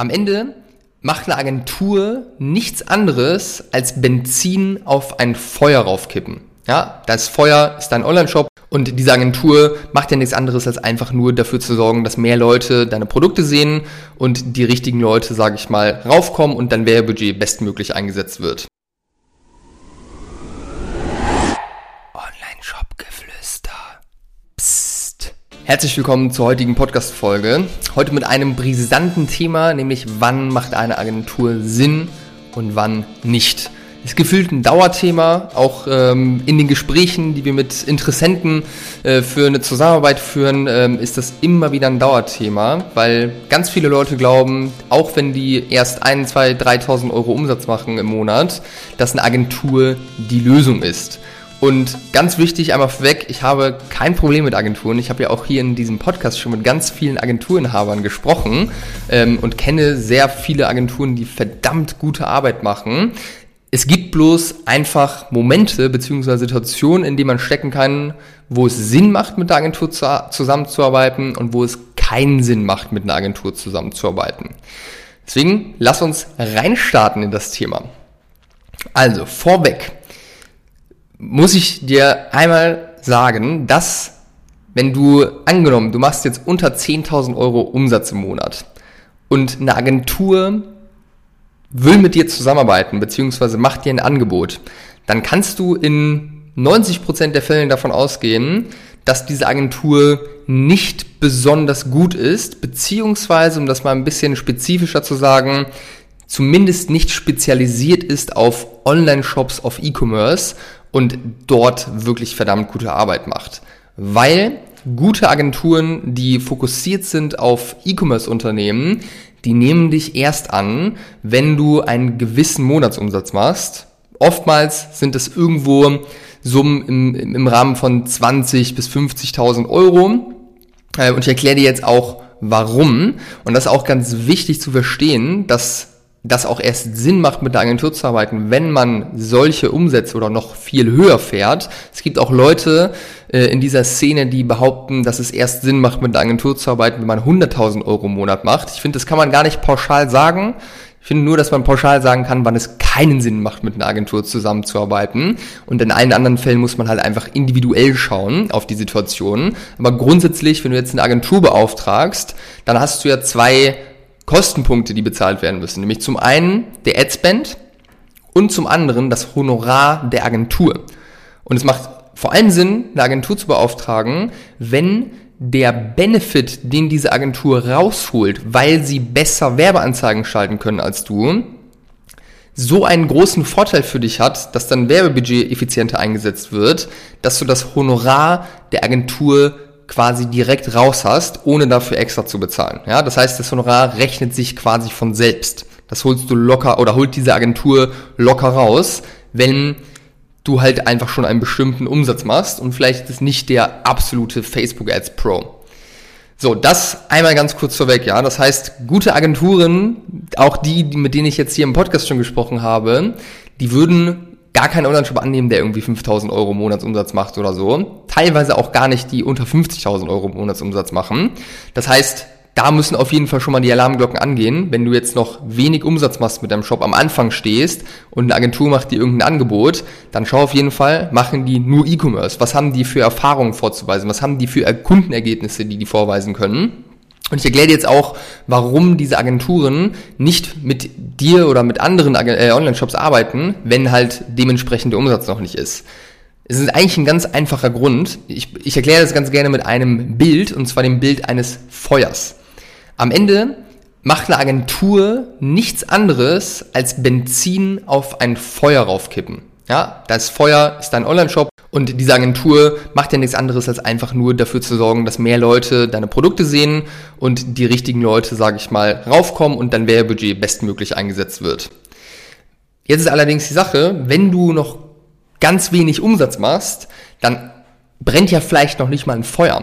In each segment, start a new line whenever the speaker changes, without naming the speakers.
Am Ende macht eine Agentur nichts anderes als Benzin auf ein Feuer raufkippen. Ja, das Feuer ist dein Online-Shop und diese Agentur macht ja nichts anderes als einfach nur dafür zu sorgen, dass mehr Leute deine Produkte sehen und die richtigen Leute, sage ich mal, raufkommen und dein Werbebudget bestmöglich eingesetzt wird. Herzlich willkommen zur heutigen Podcast-Folge. Heute mit einem brisanten Thema, nämlich wann macht eine Agentur Sinn und wann nicht. Ist gefühlt ein Dauerthema, auch ähm, in den Gesprächen, die wir mit Interessenten äh, für eine Zusammenarbeit führen, ähm, ist das immer wieder ein Dauerthema, weil ganz viele Leute glauben, auch wenn die erst 1, 2, 3.000 Euro Umsatz machen im Monat, dass eine Agentur die Lösung ist. Und ganz wichtig, einmal vorweg, ich habe kein Problem mit Agenturen. Ich habe ja auch hier in diesem Podcast schon mit ganz vielen Agenturinhabern gesprochen ähm, und kenne sehr viele Agenturen, die verdammt gute Arbeit machen. Es gibt bloß einfach Momente bzw. Situationen, in denen man stecken kann, wo es Sinn macht, mit der Agentur zu, zusammenzuarbeiten und wo es keinen Sinn macht, mit einer Agentur zusammenzuarbeiten. Deswegen lass uns reinstarten in das Thema. Also, vorweg muss ich dir einmal sagen, dass wenn du angenommen, du machst jetzt unter 10.000 Euro Umsatz im Monat und eine Agentur will mit dir zusammenarbeiten, beziehungsweise macht dir ein Angebot, dann kannst du in 90% der Fälle davon ausgehen, dass diese Agentur nicht besonders gut ist, beziehungsweise, um das mal ein bisschen spezifischer zu sagen, zumindest nicht spezialisiert ist auf Online-Shops, auf E-Commerce und dort wirklich verdammt gute Arbeit macht. Weil gute Agenturen, die fokussiert sind auf E-Commerce-Unternehmen, die nehmen dich erst an, wenn du einen gewissen Monatsumsatz machst. Oftmals sind es irgendwo Summen im, im Rahmen von 20 bis 50.000 Euro. Äh, und ich erkläre dir jetzt auch, warum. Und das ist auch ganz wichtig zu verstehen, dass das auch erst Sinn macht, mit der Agentur zu arbeiten, wenn man solche Umsätze oder noch viel höher fährt. Es gibt auch Leute äh, in dieser Szene, die behaupten, dass es erst Sinn macht, mit der Agentur zu arbeiten, wenn man 100.000 Euro im Monat macht. Ich finde, das kann man gar nicht pauschal sagen. Ich finde nur, dass man pauschal sagen kann, wann es keinen Sinn macht, mit einer Agentur zusammenzuarbeiten. Und in allen anderen Fällen muss man halt einfach individuell schauen auf die Situation. Aber grundsätzlich, wenn du jetzt eine Agentur beauftragst, dann hast du ja zwei Kostenpunkte, die bezahlt werden müssen. Nämlich zum einen der Adspend und zum anderen das Honorar der Agentur. Und es macht vor allem Sinn, eine Agentur zu beauftragen, wenn der Benefit, den diese Agentur rausholt, weil sie besser Werbeanzeigen schalten können als du, so einen großen Vorteil für dich hat, dass dein Werbebudget effizienter eingesetzt wird, dass du das Honorar der Agentur quasi direkt raus hast, ohne dafür extra zu bezahlen. Ja, das heißt, das Honorar rechnet sich quasi von selbst. Das holst du locker oder holt diese Agentur locker raus, wenn du halt einfach schon einen bestimmten Umsatz machst und vielleicht ist nicht der absolute Facebook Ads Pro. So, das einmal ganz kurz vorweg, ja. Das heißt, gute Agenturen, auch die, mit denen ich jetzt hier im Podcast schon gesprochen habe, die würden gar keinen Online-Shop annehmen, der irgendwie 5000 Euro Monatsumsatz macht oder so. Teilweise auch gar nicht, die unter 50.000 Euro Monatsumsatz machen. Das heißt, da müssen auf jeden Fall schon mal die Alarmglocken angehen. Wenn du jetzt noch wenig Umsatz machst mit deinem Shop, am Anfang stehst und eine Agentur macht dir irgendein Angebot, dann schau auf jeden Fall, machen die nur E-Commerce? Was haben die für Erfahrungen vorzuweisen? Was haben die für Kundenergebnisse, die die vorweisen können? Und ich erkläre dir jetzt auch, warum diese Agenturen nicht mit dir oder mit anderen äh, Online-Shops arbeiten, wenn halt dementsprechend der Umsatz noch nicht ist. Es ist eigentlich ein ganz einfacher Grund. Ich, ich erkläre das ganz gerne mit einem Bild, und zwar dem Bild eines Feuers. Am Ende macht eine Agentur nichts anderes als Benzin auf ein Feuer raufkippen. Ja, das Feuer ist dein Online-Shop und diese Agentur macht ja nichts anderes, als einfach nur dafür zu sorgen, dass mehr Leute deine Produkte sehen und die richtigen Leute, sage ich mal, raufkommen und dein Werbebudget bestmöglich eingesetzt wird. Jetzt ist allerdings die Sache, wenn du noch ganz wenig Umsatz machst, dann brennt ja vielleicht noch nicht mal ein Feuer.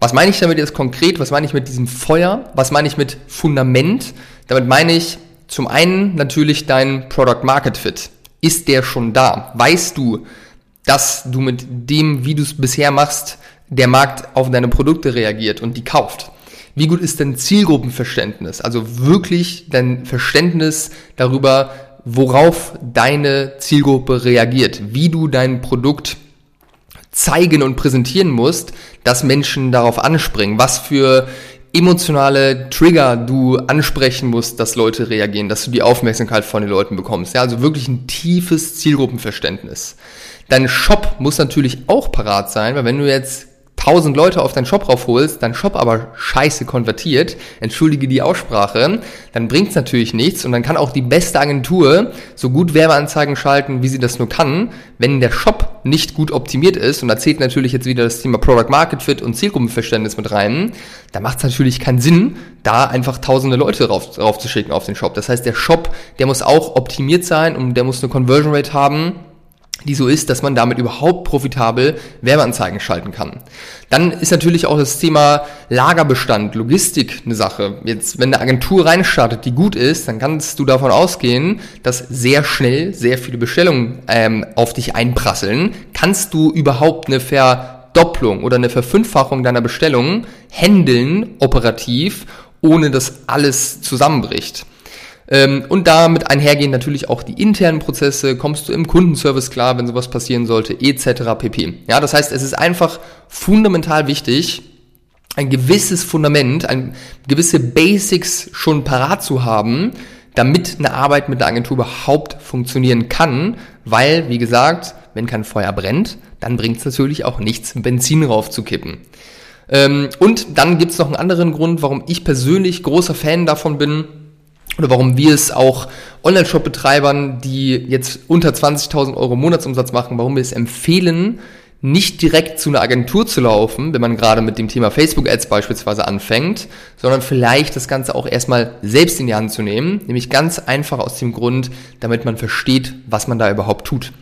Was meine ich damit jetzt konkret? Was meine ich mit diesem Feuer? Was meine ich mit Fundament? Damit meine ich zum einen natürlich dein Product Market Fit. Ist der schon da? Weißt du, dass du mit dem, wie du es bisher machst, der Markt auf deine Produkte reagiert und die kauft. Wie gut ist dein Zielgruppenverständnis? Also wirklich dein Verständnis darüber, worauf deine Zielgruppe reagiert, wie du dein Produkt zeigen und präsentieren musst, dass Menschen darauf anspringen, was für emotionale Trigger du ansprechen musst, dass Leute reagieren, dass du die Aufmerksamkeit von den Leuten bekommst. Ja, also wirklich ein tiefes Zielgruppenverständnis. Dein Shop muss natürlich auch parat sein, weil wenn du jetzt 1000 Leute auf deinen Shop raufholst, dein Shop aber scheiße konvertiert, entschuldige die Aussprache, dann bringt's natürlich nichts und dann kann auch die beste Agentur so gut Werbeanzeigen schalten, wie sie das nur kann, wenn der Shop nicht gut optimiert ist und da zählt natürlich jetzt wieder das Thema Product Market Fit und Zielgruppenverständnis mit rein, da macht's natürlich keinen Sinn, da einfach tausende Leute rauf, raufzuschicken auf den Shop. Das heißt, der Shop, der muss auch optimiert sein und der muss eine Conversion Rate haben, die so ist, dass man damit überhaupt profitabel Werbeanzeigen schalten kann. Dann ist natürlich auch das Thema Lagerbestand, Logistik eine Sache. Jetzt, wenn eine Agentur reinstartet, die gut ist, dann kannst du davon ausgehen, dass sehr schnell sehr viele Bestellungen ähm, auf dich einprasseln. Kannst du überhaupt eine Verdopplung oder eine Verfünffachung deiner Bestellungen handeln operativ, ohne dass alles zusammenbricht? Ähm, und damit einhergehen natürlich auch die internen Prozesse, kommst du im Kundenservice klar, wenn sowas passieren sollte, etc. pp. Ja, das heißt, es ist einfach fundamental wichtig, ein gewisses Fundament, ein gewisse Basics schon parat zu haben, damit eine Arbeit mit der Agentur überhaupt funktionieren kann, weil, wie gesagt, wenn kein Feuer brennt, dann bringt es natürlich auch nichts, Benzin raufzukippen. Ähm, und dann gibt es noch einen anderen Grund, warum ich persönlich großer Fan davon bin, oder warum wir es auch Online-Shop-Betreibern, die jetzt unter 20.000 Euro Monatsumsatz machen, warum wir es empfehlen, nicht direkt zu einer Agentur zu laufen, wenn man gerade mit dem Thema Facebook-Ads beispielsweise anfängt, sondern vielleicht das Ganze auch erstmal selbst in die Hand zu nehmen, nämlich ganz einfach aus dem Grund, damit man versteht, was man da überhaupt tut.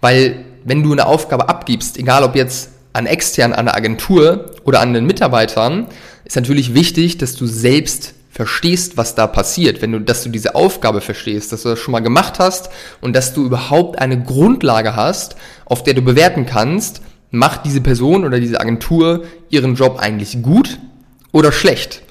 Weil wenn du eine Aufgabe abgibst, egal ob jetzt an extern, an eine Agentur oder an den Mitarbeitern, ist natürlich wichtig, dass du selbst verstehst, was da passiert, wenn du, dass du diese Aufgabe verstehst, dass du das schon mal gemacht hast und dass du überhaupt eine Grundlage hast, auf der du bewerten kannst, macht diese Person oder diese Agentur ihren Job eigentlich gut oder schlecht?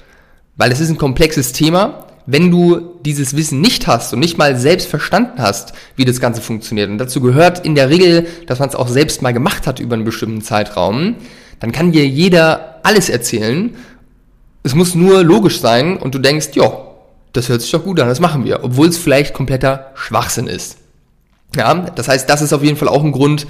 Weil es ist ein komplexes Thema. Wenn du dieses Wissen nicht hast und nicht mal selbst verstanden hast, wie das Ganze funktioniert, und dazu gehört in der Regel, dass man es auch selbst mal gemacht hat über einen bestimmten Zeitraum, dann kann dir jeder alles erzählen es muss nur logisch sein und du denkst, ja, das hört sich doch gut an, das machen wir, obwohl es vielleicht kompletter Schwachsinn ist. Ja, das heißt, das ist auf jeden Fall auch ein Grund,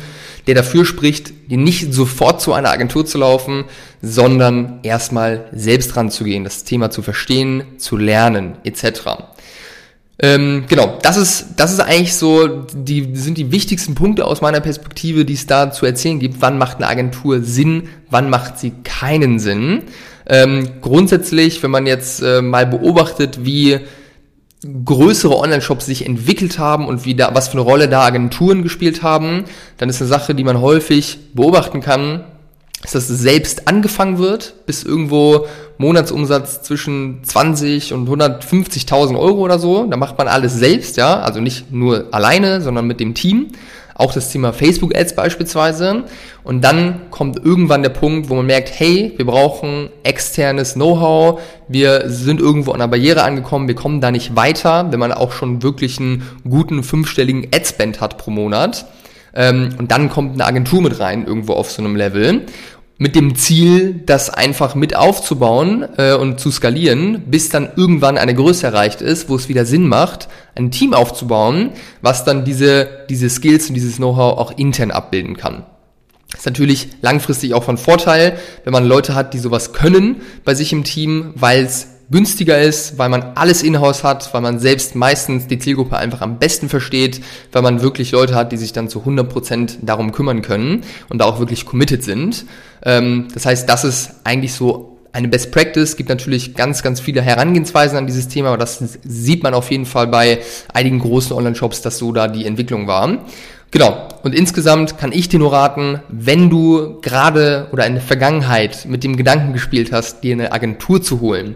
der dafür spricht, nicht sofort zu einer Agentur zu laufen, sondern erstmal selbst ranzugehen, das Thema zu verstehen, zu lernen, etc. Ähm, genau, das ist, das ist eigentlich so, die sind die wichtigsten Punkte aus meiner Perspektive, die es da zu erzählen gibt. Wann macht eine Agentur Sinn, wann macht sie keinen Sinn? Ähm, grundsätzlich, wenn man jetzt äh, mal beobachtet, wie größere Online-Shops sich entwickelt haben und wie da, was für eine Rolle da Agenturen gespielt haben, dann ist eine Sache, die man häufig beobachten kann, dass es selbst angefangen wird, bis irgendwo Monatsumsatz zwischen 20 und 150.000 Euro oder so. Da macht man alles selbst, ja, also nicht nur alleine, sondern mit dem Team auch das Thema Facebook Ads beispielsweise. Und dann kommt irgendwann der Punkt, wo man merkt, hey, wir brauchen externes Know-how, wir sind irgendwo an einer Barriere angekommen, wir kommen da nicht weiter, wenn man auch schon wirklich einen guten fünfstelligen Adspend hat pro Monat. Ähm, und dann kommt eine Agentur mit rein, irgendwo auf so einem Level mit dem Ziel, das einfach mit aufzubauen äh, und zu skalieren, bis dann irgendwann eine Größe erreicht ist, wo es wieder Sinn macht, ein Team aufzubauen, was dann diese, diese Skills und dieses Know-how auch intern abbilden kann. ist natürlich langfristig auch von Vorteil, wenn man Leute hat, die sowas können bei sich im Team, weil es günstiger ist, weil man alles in-house hat, weil man selbst meistens die Zielgruppe einfach am besten versteht, weil man wirklich Leute hat, die sich dann zu 100% darum kümmern können und da auch wirklich committed sind. Ähm, das heißt, das ist eigentlich so eine Best Practice. Gibt natürlich ganz, ganz viele Herangehensweisen an dieses Thema, aber das sieht man auf jeden Fall bei einigen großen Online-Shops, dass so da die Entwicklung war. Genau. Und insgesamt kann ich dir nur raten, wenn du gerade oder in der Vergangenheit mit dem Gedanken gespielt hast, dir eine Agentur zu holen,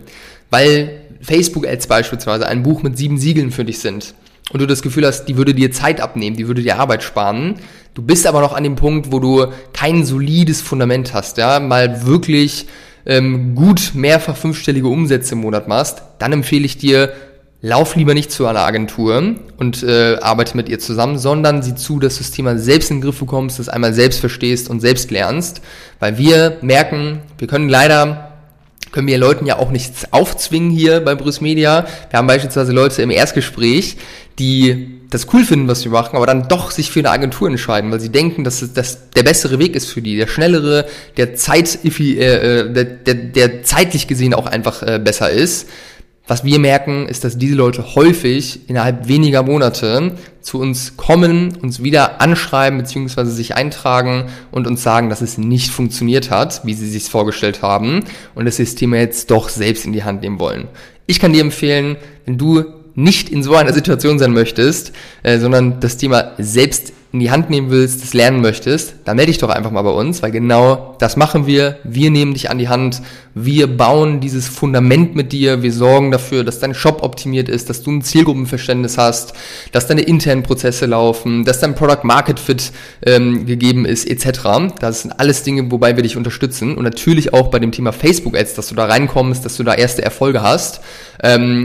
weil Facebook-Ads beispielsweise ein Buch mit sieben Siegeln für dich sind und du das Gefühl hast, die würde dir Zeit abnehmen, die würde dir Arbeit sparen, du bist aber noch an dem Punkt, wo du kein solides Fundament hast, ja, mal wirklich ähm, gut mehrfach fünfstellige Umsätze im Monat machst, dann empfehle ich dir, lauf lieber nicht zu einer Agentur und äh, arbeite mit ihr zusammen, sondern sieh zu, dass du das Thema selbst in den Griff bekommst, das einmal selbst verstehst und selbst lernst, weil wir merken, wir können leider können wir Leuten ja auch nichts aufzwingen hier bei Bruce Media. Wir haben beispielsweise Leute im Erstgespräch, die das cool finden, was wir machen, aber dann doch sich für eine Agentur entscheiden, weil sie denken, dass das der bessere Weg ist für die, der schnellere, der Zeit, äh, äh, der, der, der zeitlich gesehen auch einfach äh, besser ist. Was wir merken, ist, dass diese Leute häufig innerhalb weniger Monate zu uns kommen, uns wieder anschreiben bzw. sich eintragen und uns sagen, dass es nicht funktioniert hat, wie sie sich vorgestellt haben und dass sie das Thema jetzt doch selbst in die Hand nehmen wollen. Ich kann dir empfehlen, wenn du nicht in so einer Situation sein möchtest, äh, sondern das Thema selbst in die Hand nehmen willst, das lernen möchtest, dann melde dich doch einfach mal bei uns, weil genau das machen wir. Wir nehmen dich an die Hand, wir bauen dieses Fundament mit dir, wir sorgen dafür, dass dein Shop optimiert ist, dass du ein Zielgruppenverständnis hast, dass deine internen Prozesse laufen, dass dein Product Market Fit ähm, gegeben ist, etc. Das sind alles Dinge, wobei wir dich unterstützen und natürlich auch bei dem Thema Facebook Ads, dass du da reinkommst, dass du da erste Erfolge hast. Ähm,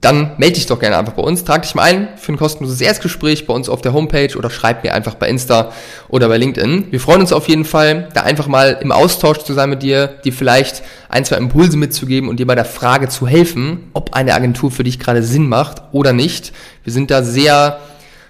dann melde dich doch gerne einfach bei uns, trag dich mal ein für ein kostenloses Erstgespräch bei uns auf der Homepage oder schreib mir einfach bei Insta oder bei LinkedIn. Wir freuen uns auf jeden Fall, da einfach mal im Austausch zu sein mit dir, dir vielleicht ein, zwei Impulse mitzugeben und dir bei der Frage zu helfen, ob eine Agentur für dich gerade Sinn macht oder nicht. Wir sind da sehr,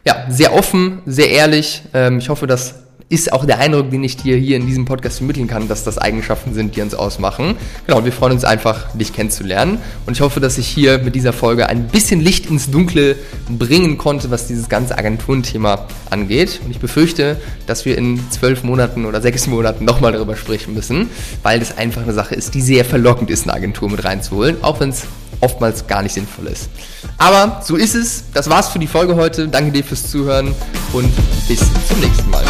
ja, sehr offen, sehr ehrlich. Ähm, ich hoffe, dass ist auch der Eindruck, den ich dir hier in diesem Podcast vermitteln kann, dass das Eigenschaften sind, die uns ausmachen. Genau, wir freuen uns einfach, dich kennenzulernen. Und ich hoffe, dass ich hier mit dieser Folge ein bisschen Licht ins Dunkle bringen konnte, was dieses ganze Agenturenthema angeht. Und ich befürchte, dass wir in zwölf Monaten oder sechs Monaten nochmal darüber sprechen müssen, weil das einfach eine Sache ist, die sehr verlockend ist, eine Agentur mit reinzuholen, auch wenn es oftmals gar nicht sinnvoll ist. Aber so ist es. Das war's für die Folge heute. Danke dir fürs Zuhören und bis zum nächsten Mal.